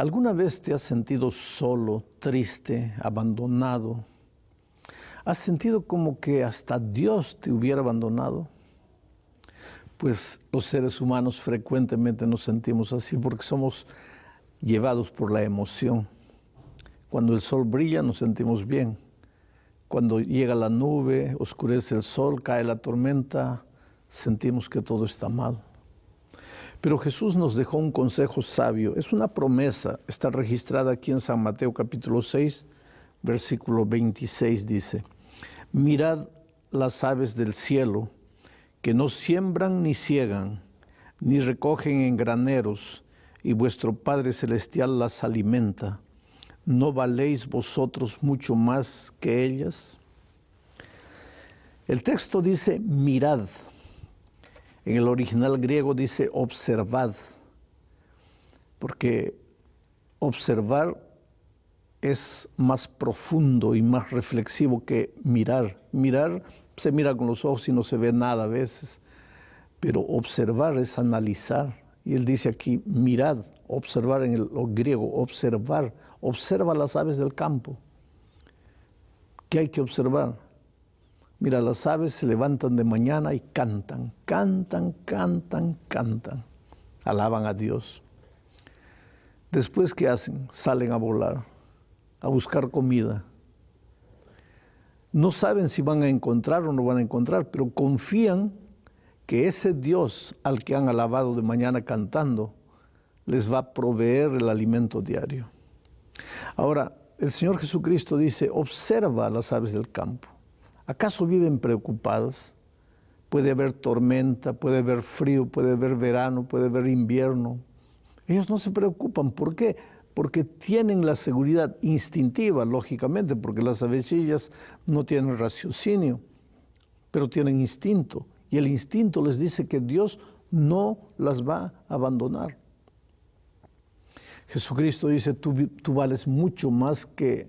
¿Alguna vez te has sentido solo, triste, abandonado? ¿Has sentido como que hasta Dios te hubiera abandonado? Pues los seres humanos frecuentemente nos sentimos así porque somos llevados por la emoción. Cuando el sol brilla nos sentimos bien. Cuando llega la nube, oscurece el sol, cae la tormenta, sentimos que todo está mal. Pero Jesús nos dejó un consejo sabio, es una promesa, está registrada aquí en San Mateo capítulo 6, versículo 26 dice, mirad las aves del cielo, que no siembran ni ciegan, ni recogen en graneros, y vuestro Padre Celestial las alimenta. ¿No valéis vosotros mucho más que ellas? El texto dice, mirad. En el original griego dice observad, porque observar es más profundo y más reflexivo que mirar. Mirar se mira con los ojos y no se ve nada a veces, pero observar es analizar. Y él dice aquí, mirad, observar en el griego, observar, observa las aves del campo. ¿Qué hay que observar? Mira, las aves se levantan de mañana y cantan, cantan, cantan, cantan, alaban a Dios. Después, ¿qué hacen? Salen a volar, a buscar comida. No saben si van a encontrar o no van a encontrar, pero confían que ese Dios al que han alabado de mañana cantando les va a proveer el alimento diario. Ahora, el Señor Jesucristo dice, observa a las aves del campo. ¿Acaso viven preocupadas? Puede haber tormenta, puede haber frío, puede haber verano, puede haber invierno. Ellos no se preocupan. ¿Por qué? Porque tienen la seguridad instintiva, lógicamente, porque las avecillas no tienen raciocinio, pero tienen instinto. Y el instinto les dice que Dios no las va a abandonar. Jesucristo dice, tú, tú vales mucho más que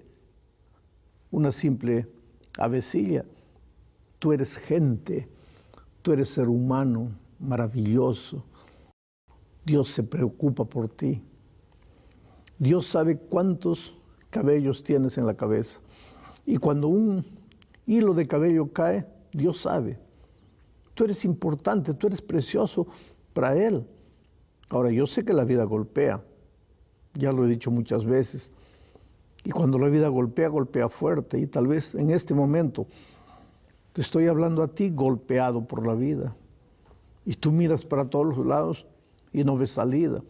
una simple avecilla. Tú eres gente, tú eres ser humano maravilloso. Dios se preocupa por ti. Dios sabe cuántos cabellos tienes en la cabeza. Y cuando un hilo de cabello cae, Dios sabe. Tú eres importante, tú eres precioso para Él. Ahora, yo sé que la vida golpea, ya lo he dicho muchas veces, y cuando la vida golpea, golpea fuerte. Y tal vez en este momento te estoy hablando a ti golpeado por la vida. Y tú miras para todos los lados y no ves salida.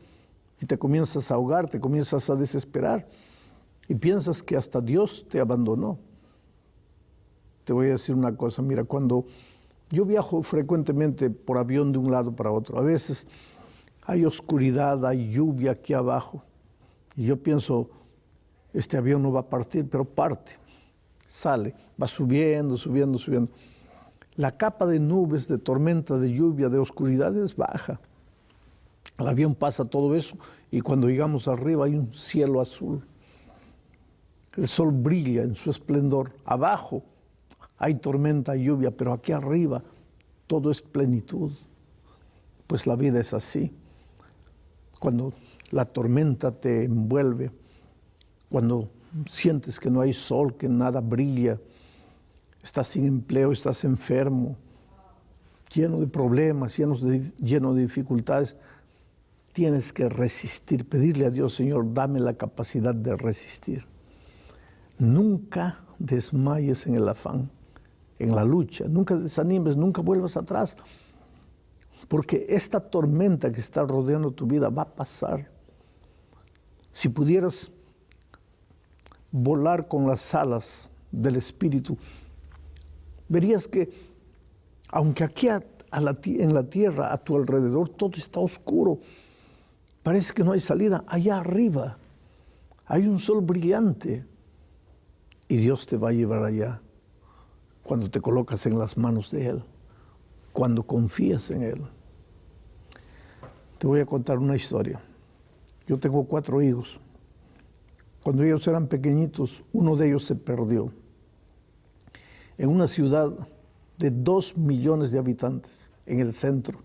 Y te comienzas a ahogar, te comienzas a desesperar. Y piensas que hasta Dios te abandonó. Te voy a decir una cosa, mira, cuando yo viajo frecuentemente por avión de un lado para otro, a veces hay oscuridad, hay lluvia aquí abajo. Y yo pienso, este avión no va a partir, pero parte, sale, va subiendo, subiendo, subiendo. La capa de nubes, de tormenta, de lluvia, de oscuridad es baja. El avión pasa todo eso y cuando llegamos arriba hay un cielo azul. El sol brilla en su esplendor. Abajo hay tormenta y lluvia, pero aquí arriba todo es plenitud. Pues la vida es así. Cuando la tormenta te envuelve, cuando sientes que no hay sol, que nada brilla, estás sin empleo, estás enfermo, lleno de problemas, lleno de, lleno de dificultades, tienes que resistir, pedirle a Dios, Señor, dame la capacidad de resistir. Nunca desmayes en el afán, en la lucha, nunca desanimes, nunca vuelvas atrás, porque esta tormenta que está rodeando tu vida va a pasar. Si pudieras volar con las alas del Espíritu, verías que aunque aquí en la tierra, a tu alrededor, todo está oscuro, parece que no hay salida, allá arriba hay un sol brillante y Dios te va a llevar allá cuando te colocas en las manos de Él, cuando confías en Él. Te voy a contar una historia. Yo tengo cuatro hijos. Cuando ellos eran pequeñitos, uno de ellos se perdió en una ciudad de dos millones de habitantes, en el centro.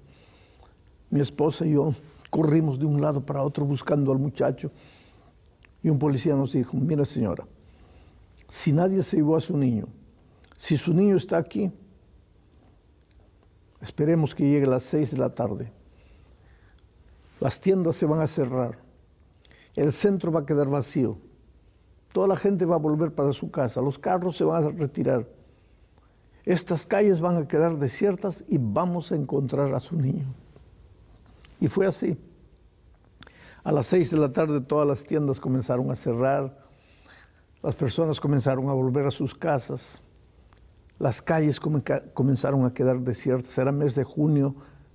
Mi esposa y yo corrimos de un lado para otro buscando al muchacho Y un policía nos dijo, mira señora, si nadie se llevó a su niño, si su niño está aquí, esperemos que llegue a las seis de la tarde. Las tiendas se van a cerrar, el centro va a quedar vacío, toda la gente va a volver para su casa, los carros se van a retirar, estas calles van a quedar desiertas y vamos a encontrar a su niño. Y fue así. A las seis de la tarde todas las tiendas comenzaron a cerrar, las personas comenzaron a volver a sus casas, las calles comenzaron a quedar desiertas. Era mes de junio,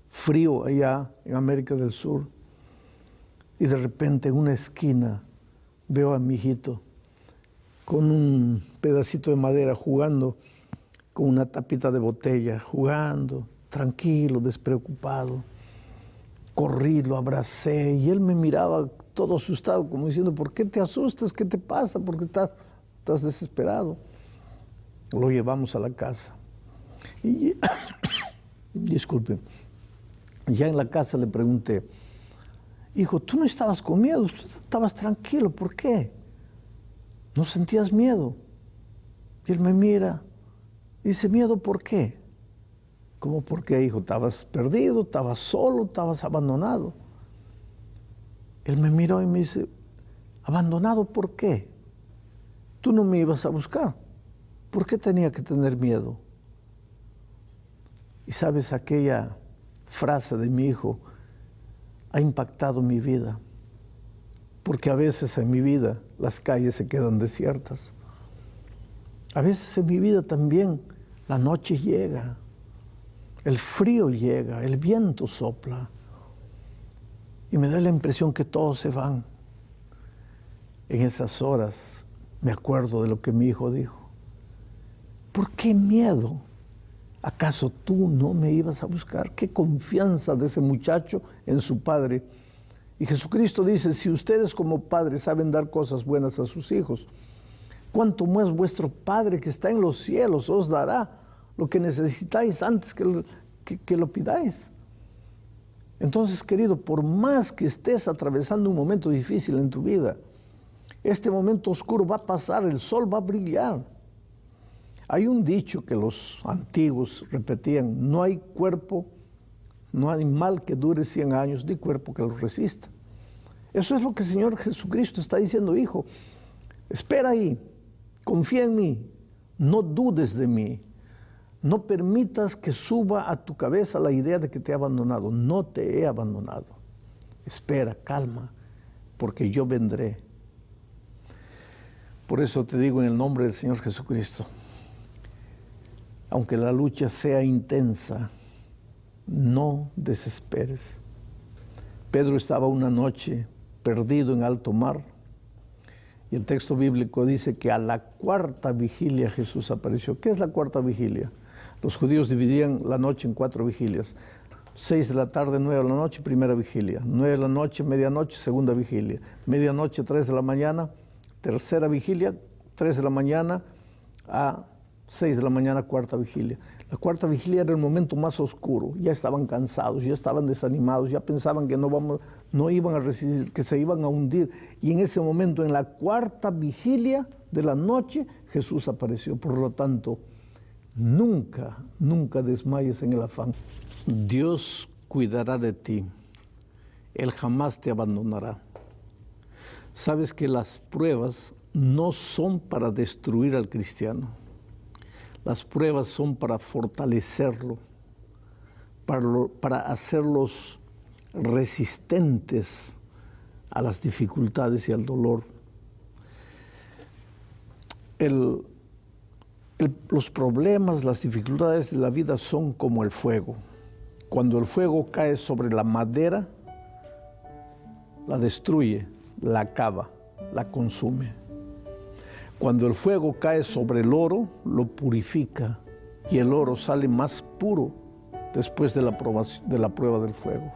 frío allá en América del Sur. Y de repente en una esquina veo a mi hijito con un pedacito de madera jugando con una tapita de botella, jugando, tranquilo, despreocupado. Corrí, lo abracé y él me miraba todo asustado, como diciendo, ¿por qué te asustas? ¿Qué te pasa? ¿Por qué estás, estás desesperado? Lo llevamos a la casa. Y, disculpe, ya en la casa le pregunté, hijo, tú no estabas con miedo, tú estabas tranquilo, ¿por qué? ¿No sentías miedo? Y él me mira, Dice, miedo, ¿por qué? ¿Cómo por qué, hijo? Estabas perdido, estabas solo, estabas abandonado. Él me miró y me dice, ¿abandonado por qué? Tú no me ibas a buscar. ¿Por qué tenía que tener miedo? Y sabes, aquella frase de mi hijo ha impactado mi vida, porque a veces en mi vida las calles se quedan desiertas. A veces en mi vida también la noche llega, el frío llega, el viento sopla y me da la impresión que todos se van. En esas horas me acuerdo de lo que mi hijo dijo. ¿Por qué miedo? ¿Acaso tú no me ibas a buscar? Qué confianza de ese muchacho en su padre. Y Jesucristo dice, si ustedes como padres saben dar cosas buenas a sus hijos, cuánto más vuestro Padre que está en los cielos os dará lo que necesitáis antes que lo, que, pidáis. Entonces, querido, por más que estés atravesando un momento difícil en tu vida, este momento oscuro va a pasar, el sol va a brillar. Hay un dicho que los antiguos repetían, no hay cuerpo, no hay mal que dure 100 años, ni cuerpo que lo resista. Eso es lo que el Señor Jesucristo está diciendo, hijo. Espera ahí, confía en mí, no dudes de mí, no permitas que suba a tu cabeza la idea de que te he abandonado, no te he abandonado. Espera, calma, porque yo vendré. Por eso te digo en el nombre del Señor Jesucristo, aunque la lucha sea intensa, no desesperes. Pedro estaba una noche perdido en alto mar y el texto bíblico dice que a la cuarta vigilia Jesús apareció. ¿Qué es la cuarta vigilia? Los judíos dividían la noche en cuatro vigilias. Seis de la tarde, nueve de la noche, primera vigilia. Nueve de la noche, medianoche, segunda vigilia. Medianoche, tres de la mañana, tercera vigilia. Tres de la mañana a seis de la mañana, cuarta vigilia. La cuarta vigilia era el momento más oscuro. Ya estaban cansados, ya estaban desanimados, ya pensaban que no, vamos, no iban a resistir, que se iban a hundir. Y en ese momento, en la cuarta vigilia de la noche, Jesús apareció. Por lo tanto, nunca, nunca desmayes en el afán. Dios cuidará de ti. Él jamás te abandonará. Sabes que las pruebas no son para destruir al cristiano las pruebas son para fortalecerlo, para, hacerlos resistentes a las dificultades y al dolor. los problemas, las dificultades de la vida son como el fuego. Cuando el fuego cae sobre la madera, la destruye, la acaba, la consume. Cuando el fuego cae sobre el oro, lo purifica y el oro sale más puro después de la, de la prueba del fuego.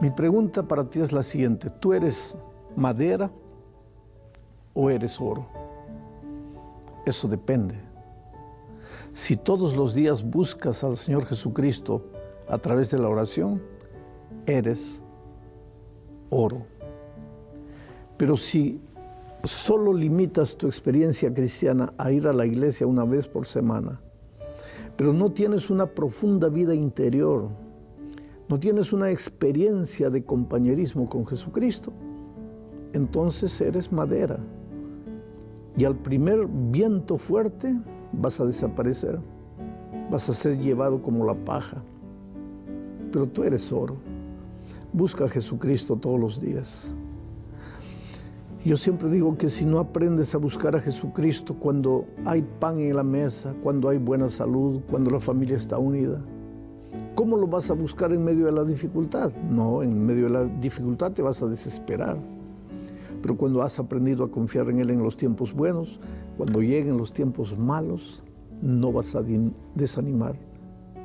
Mi pregunta para ti es la siguiente, ¿tú eres madera o eres oro? Eso depende. Si todos los días buscas al Señor Jesucristo a través de la oración, eres oro. Pero si solo limitas tu experiencia cristiana a ir a la iglesia una vez por semana, pero no tienes una profunda vida interior, no tienes una experiencia de compañerismo con Jesucristo, entonces eres madera. Y al primer viento fuerte vas a desaparecer, vas a ser llevado como la paja. Pero tú eres oro. Busca a Jesucristo todos los días. Yo siempre digo que si no aprendes a buscar a Jesucristo cuando hay pan en la mesa, cuando hay buena salud, cuando la familia está unida, ¿cómo lo vas a buscar en medio de la dificultad? No, en medio de la dificultad te vas a desesperar. Pero cuando has aprendido a confiar en Él en los tiempos buenos, cuando lleguen los tiempos malos, no vas a desanimar,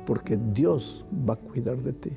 porque Dios va a cuidar de ti.